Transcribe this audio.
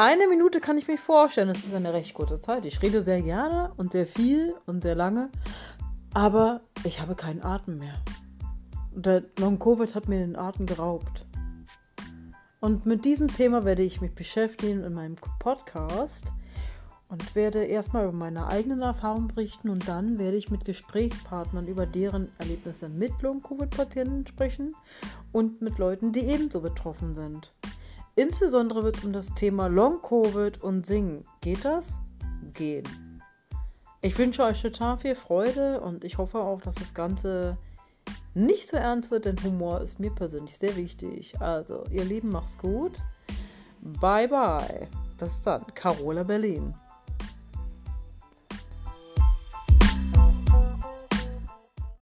Eine Minute kann ich mir vorstellen, das ist eine recht kurze Zeit. Ich rede sehr gerne und sehr viel und sehr lange, aber ich habe keinen Atem mehr. Der Long-Covid hat mir den Atem geraubt. Und mit diesem Thema werde ich mich beschäftigen in meinem Podcast und werde erstmal über meine eigenen Erfahrungen berichten und dann werde ich mit Gesprächspartnern über deren Erlebnisse mit Long-Covid-Patienten sprechen und mit Leuten, die ebenso betroffen sind. Insbesondere wird es um das Thema Long-Covid und Singen. Geht das? Gehen. Ich wünsche euch total viel Freude und ich hoffe auch, dass das Ganze nicht so ernst wird, denn Humor ist mir persönlich sehr wichtig. Also, ihr Lieben, macht's gut. Bye bye. Bis dann. Carola Berlin.